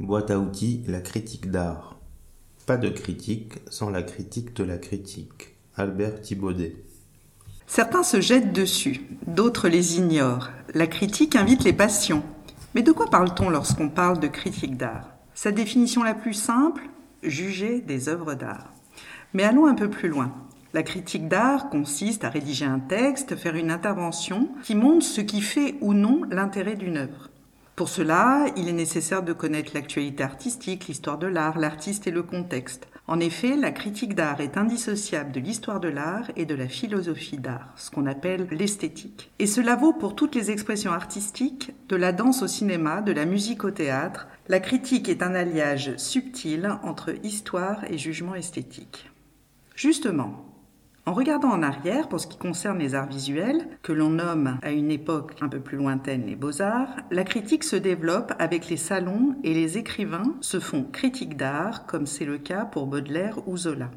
Boîte à outils, la critique d'art. Pas de critique sans la critique de la critique. Albert Thibaudet. Certains se jettent dessus, d'autres les ignorent. La critique invite les passions. Mais de quoi parle-t-on lorsqu'on parle de critique d'art? Sa définition la plus simple? Juger des œuvres d'art. Mais allons un peu plus loin. La critique d'art consiste à rédiger un texte, faire une intervention qui montre ce qui fait ou non l'intérêt d'une œuvre. Pour cela, il est nécessaire de connaître l'actualité artistique, l'histoire de l'art, l'artiste et le contexte. En effet, la critique d'art est indissociable de l'histoire de l'art et de la philosophie d'art, ce qu'on appelle l'esthétique. Et cela vaut pour toutes les expressions artistiques, de la danse au cinéma, de la musique au théâtre. La critique est un alliage subtil entre histoire et jugement esthétique. Justement, en regardant en arrière, pour ce qui concerne les arts visuels, que l'on nomme à une époque un peu plus lointaine les beaux-arts, la critique se développe avec les salons et les écrivains se font critiques d'art, comme c'est le cas pour Baudelaire ou Zola.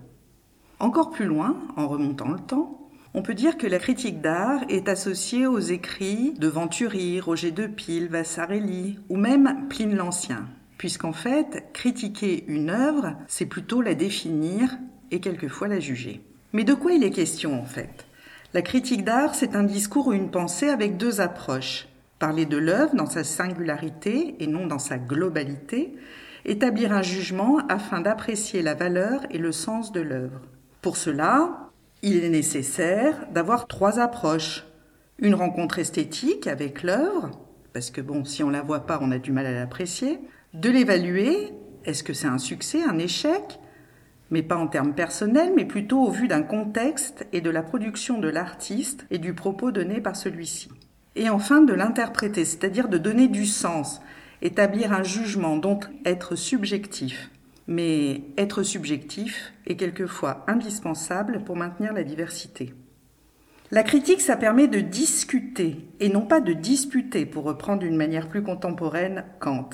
Encore plus loin, en remontant le temps, on peut dire que la critique d'art est associée aux écrits de Venturi, Roger de Pile, Vassarelli ou même Pline l'Ancien, puisqu'en fait, critiquer une œuvre, c'est plutôt la définir et quelquefois la juger. Mais de quoi il est question en fait? La critique d'art, c'est un discours ou une pensée avec deux approches. Parler de l'œuvre dans sa singularité et non dans sa globalité, établir un jugement afin d'apprécier la valeur et le sens de l'œuvre. Pour cela, il est nécessaire d'avoir trois approches. Une rencontre esthétique avec l'œuvre, parce que bon, si on la voit pas, on a du mal à l'apprécier. De l'évaluer, est-ce que c'est un succès, un échec? Mais pas en termes personnels, mais plutôt au vu d'un contexte et de la production de l'artiste et du propos donné par celui-ci. Et enfin de l'interpréter, c'est-à-dire de donner du sens, établir un jugement, donc être subjectif. Mais être subjectif est quelquefois indispensable pour maintenir la diversité. La critique, ça permet de discuter et non pas de disputer, pour reprendre d'une manière plus contemporaine Kant.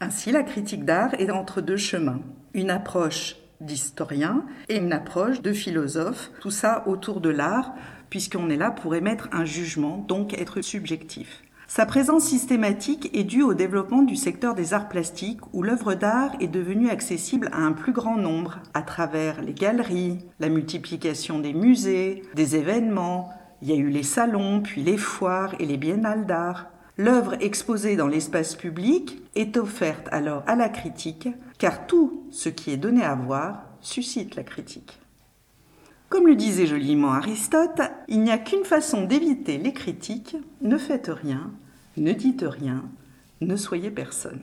Ainsi, la critique d'art est entre deux chemins. Une approche d'historien et une approche de philosophe, tout ça autour de l'art, puisqu'on est là pour émettre un jugement, donc être subjectif. Sa présence systématique est due au développement du secteur des arts plastiques où l'œuvre d'art est devenue accessible à un plus grand nombre à travers les galeries, la multiplication des musées, des événements, il y a eu les salons, puis les foires et les biennales d'art. L'œuvre exposée dans l'espace public est offerte alors à la critique, car tout ce qui est donné à voir suscite la critique. Comme le disait joliment Aristote, il n'y a qu'une façon d'éviter les critiques, ne faites rien, ne dites rien, ne soyez personne.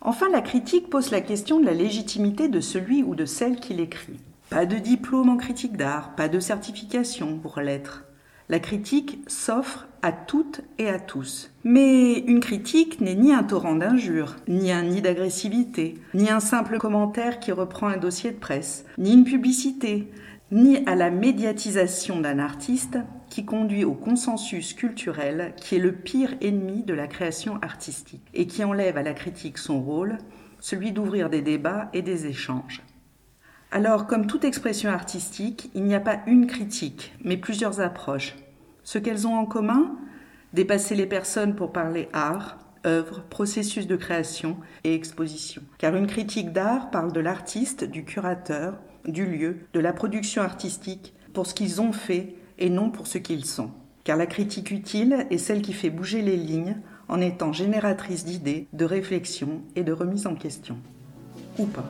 Enfin, la critique pose la question de la légitimité de celui ou de celle qui l'écrit. Pas de diplôme en critique d'art, pas de certification pour l'être. La critique s'offre à toutes et à tous. Mais une critique n'est ni un torrent d'injures, ni un nid d'agressivité, ni un simple commentaire qui reprend un dossier de presse, ni une publicité, ni à la médiatisation d'un artiste qui conduit au consensus culturel qui est le pire ennemi de la création artistique et qui enlève à la critique son rôle, celui d'ouvrir des débats et des échanges. Alors, comme toute expression artistique, il n'y a pas une critique, mais plusieurs approches. Ce qu'elles ont en commun Dépasser les personnes pour parler art, œuvre, processus de création et exposition. Car une critique d'art parle de l'artiste, du curateur, du lieu, de la production artistique, pour ce qu'ils ont fait et non pour ce qu'ils sont. Car la critique utile est celle qui fait bouger les lignes en étant génératrice d'idées, de réflexion et de remise en question. Ou pas.